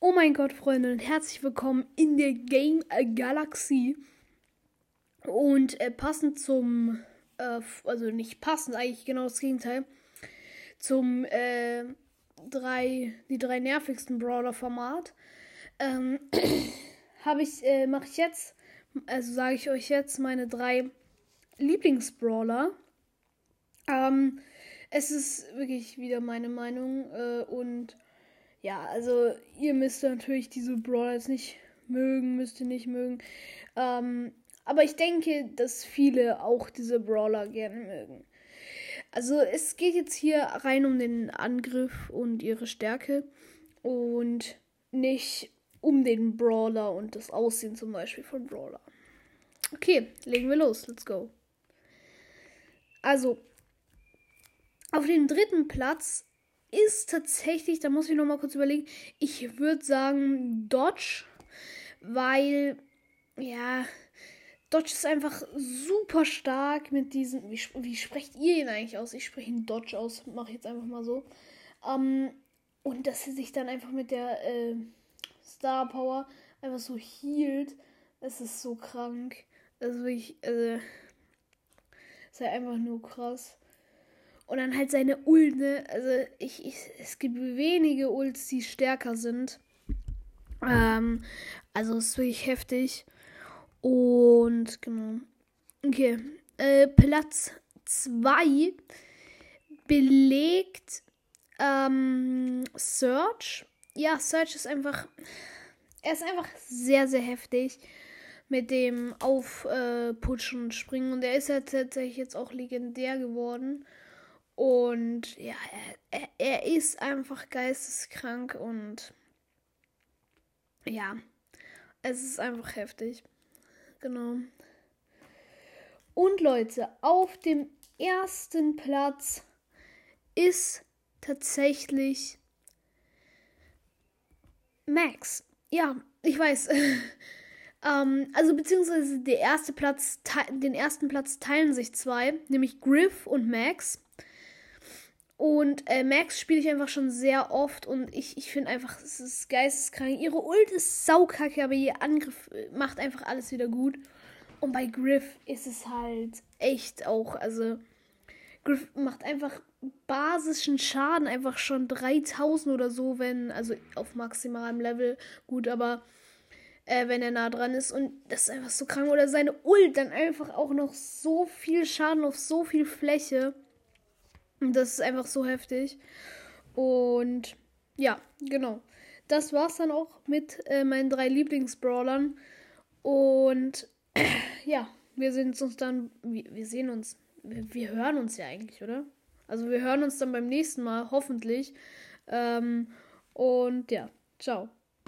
Oh mein Gott, Freunde, und herzlich willkommen in der Game Galaxy. Und äh, passend zum, äh, also nicht passend, eigentlich genau das Gegenteil, zum äh, drei, die drei nervigsten Brawler-Format, ähm, habe ich, äh, mache ich jetzt, also sage ich euch jetzt meine drei Lieblingsbrawler. Ähm, es ist wirklich wieder meine Meinung äh, und ja, also ihr müsst natürlich diese Brawler jetzt nicht mögen, müsst ihr nicht mögen. Ähm, aber ich denke, dass viele auch diese Brawler gerne mögen. Also es geht jetzt hier rein um den Angriff und ihre Stärke und nicht um den Brawler und das Aussehen zum Beispiel von Brawler. Okay, legen wir los. Let's go. Also, auf dem dritten Platz ist tatsächlich, da muss ich noch mal kurz überlegen, ich würde sagen Dodge, weil, ja, Dodge ist einfach super stark mit diesen, wie, wie sprecht ihr ihn eigentlich aus? Ich spreche ihn Dodge aus, mache ich jetzt einfach mal so. Ähm, und dass er sich dann einfach mit der äh, Star Power einfach so hielt, das ist so krank. Also wirklich, also, ist ja einfach nur krass. Und dann halt seine Ult, ne? Also ich, ich, es gibt wenige Ults, die stärker sind. Ähm, also es ist wirklich heftig. Und genau. Okay. Äh, Platz 2 belegt ähm, Search. Ja, Search ist einfach. Er ist einfach sehr, sehr heftig mit dem Aufputschen und Springen. Und er ist ja tatsächlich jetzt auch legendär geworden. Und ja, er, er, ist einfach geisteskrank und ja, es ist einfach heftig. Genau. Und Leute, auf dem ersten Platz ist tatsächlich Max. Ja, ich weiß. ähm, also beziehungsweise der erste Platz, den ersten Platz teilen sich zwei, nämlich Griff und Max. Und äh, Max spiele ich einfach schon sehr oft und ich, ich finde einfach, es ist geisteskrank. Ihre Ult ist saukacke, aber ihr Angriff äh, macht einfach alles wieder gut. Und bei Griff ist es halt echt auch, also Griff macht einfach basischen Schaden, einfach schon 3000 oder so, wenn, also auf maximalem Level, gut, aber äh, wenn er nah dran ist und das ist einfach so krank. Oder seine Ult dann einfach auch noch so viel Schaden auf so viel Fläche. Das ist einfach so heftig. Und ja, genau. Das war's dann auch mit äh, meinen drei Lieblingsbrawlern. Und äh, ja, wir sehen uns dann. Wir, wir sehen uns. Wir, wir, hören uns ja eigentlich, oder? Also wir hören uns dann beim nächsten Mal, hoffentlich. Ähm, und ja, ciao.